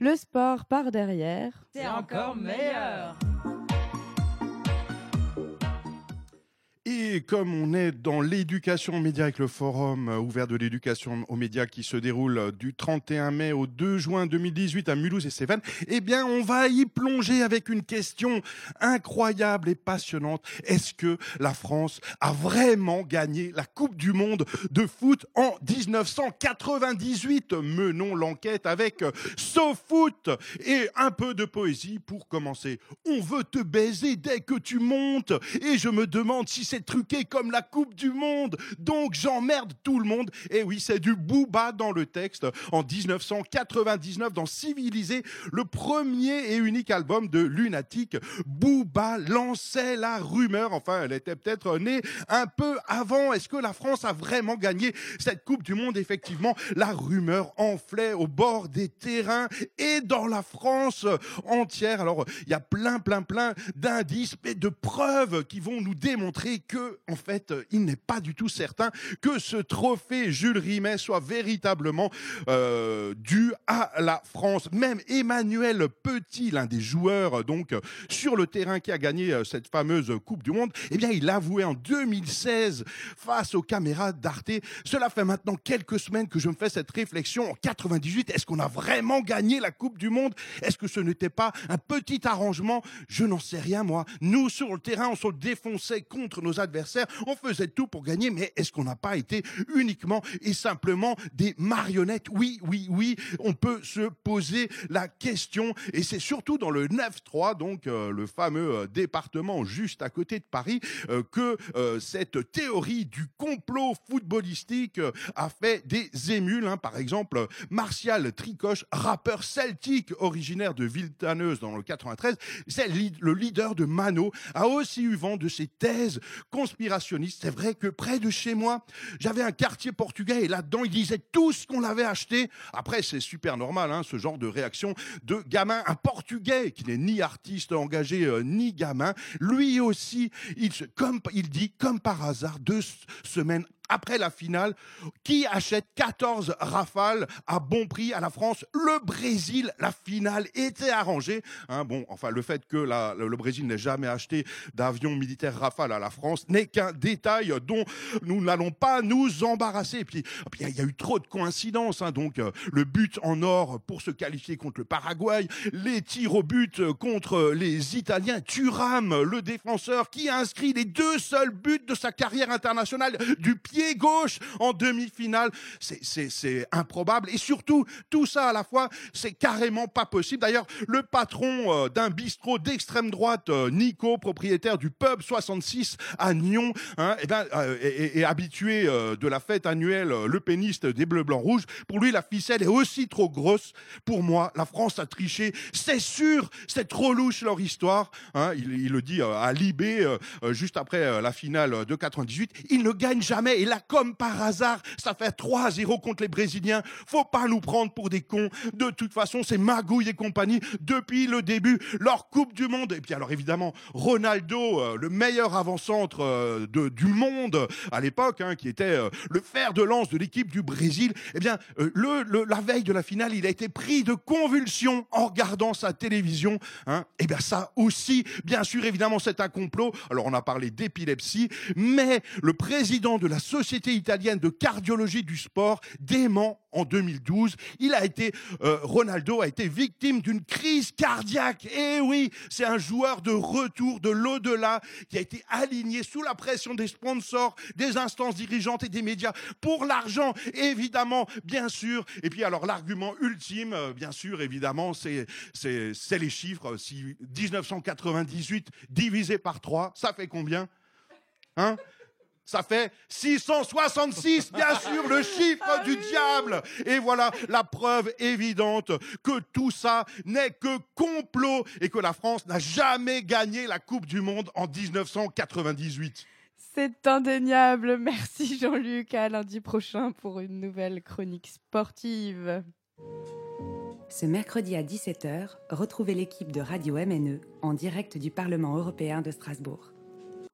Le sport par derrière. C'est encore meilleur. Et comme on est dans l'éducation aux médias avec le forum euh, ouvert de l'éducation aux médias qui se déroule euh, du 31 mai au 2 juin 2018 à Mulhouse et Cévennes, eh bien, on va y plonger avec une question incroyable et passionnante. Est-ce que la France a vraiment gagné la Coupe du Monde de foot en 1998 Menons l'enquête avec euh, SoFoot et un peu de poésie pour commencer. On veut te baiser dès que tu montes et je me demande si c'est truqué comme la Coupe du Monde. Donc j'emmerde tout le monde. Et oui, c'est du booba dans le texte. En 1999, dans Civilisé, le premier et unique album de Lunatic, Booba lançait la rumeur. Enfin, elle était peut-être née un peu avant. Est-ce que la France a vraiment gagné cette Coupe du Monde? Effectivement, la rumeur enflait au bord des terrains et dans la France entière. Alors, il y a plein, plein, plein d'indices et de preuves qui vont nous démontrer que, en fait, il n'est pas du tout certain que ce trophée Jules Rimet soit véritablement euh, dû à la France. Même Emmanuel Petit, l'un des joueurs donc sur le terrain qui a gagné euh, cette fameuse Coupe du Monde, eh bien, il avouait en 2016 face aux caméras d'Arte. Cela fait maintenant quelques semaines que je me fais cette réflexion. En 98, est-ce qu'on a vraiment gagné la Coupe du Monde? Est-ce que ce n'était pas un petit arrangement? Je n'en sais rien, moi. Nous, sur le terrain, on se défonçait contre nos adversaires. On faisait tout pour gagner, mais est-ce qu'on n'a pas été uniquement et simplement des marionnettes? Oui, oui, oui, on peut se poser la question. Et c'est surtout dans le 9-3, donc euh, le fameux euh, département juste à côté de Paris, euh, que cette théorie du complot footballistique a fait des émules. Hein. Par exemple, Martial Tricoche, rappeur celtique originaire de Viltaneuse dans le 93, c'est le leader de Mano, a aussi eu vent de ces thèses conspirationniste. C'est vrai que près de chez moi, j'avais un quartier portugais et là-dedans, il disait tout ce qu'on avait acheté. Après, c'est super normal, hein, ce genre de réaction de gamin. Un portugais qui n'est ni artiste engagé, euh, ni gamin. Lui aussi, il, comme il dit, comme par hasard, deux semaines après la finale, qui achète 14 rafales à bon prix à la France? Le Brésil, la finale était arrangée. Hein, bon, enfin, le fait que le Brésil n'ait jamais acheté d'avions militaires rafales à la France n'est qu'un détail dont nous n'allons pas nous embarrasser. Et puis, il y, a eu trop de coïncidences. Hein, donc, euh, le but en or pour se qualifier contre le Paraguay, les tirs au but contre les Italiens, Thuram, le défenseur, qui a inscrit les deux seuls buts de sa carrière internationale du pied gauche en demi-finale. C'est improbable. Et surtout, tout ça à la fois, c'est carrément pas possible. D'ailleurs, le patron euh, d'un bistrot d'extrême droite, euh, Nico, propriétaire du pub 66 à Nyon, hein, et eh ben, euh, habitué de la fête annuelle, le péniste des Bleus, Blancs, Rouges. Pour lui, la ficelle est aussi trop grosse. Pour moi, la France a triché. C'est sûr, c'est trop louche leur histoire. Hein. il, le dit à Libé, juste après la finale de 98. Ils ne gagnent jamais. Là, comme par hasard, ça fait 3-0 contre les Brésiliens. Faut pas nous prendre pour des cons. De toute façon, c'est Magouille et compagnie depuis le début. Leur Coupe du Monde. Et puis alors évidemment, Ronaldo, euh, le meilleur avant-centre euh, du monde à l'époque, hein, qui était euh, le fer de lance de l'équipe du Brésil. Eh bien, le, la veille de la finale, il a été pris de convulsions en regardant sa télévision. Hein. Eh bien, ça aussi, bien sûr, évidemment, c'est un complot. Alors, on a parlé d'épilepsie, mais le président de la Société italienne de cardiologie du sport dément en 2012. Il a été, euh, Ronaldo a été victime d'une crise cardiaque. Et eh oui, c'est un joueur de retour de l'au-delà qui a été aligné sous la pression des sponsors, des instances dirigeantes et des médias pour l'argent, évidemment, bien sûr. Et puis alors l'argument ultime, euh, bien sûr, évidemment, c'est les chiffres. Si 1998 divisé par 3, ça fait combien? Hein? Ça fait 666, bien sûr, le chiffre ah du diable. Et voilà la preuve évidente que tout ça n'est que complot et que la France n'a jamais gagné la Coupe du Monde en 1998. C'est indéniable. Merci Jean-Luc. À lundi prochain pour une nouvelle chronique sportive. Ce mercredi à 17h, retrouvez l'équipe de Radio MNE en direct du Parlement européen de Strasbourg.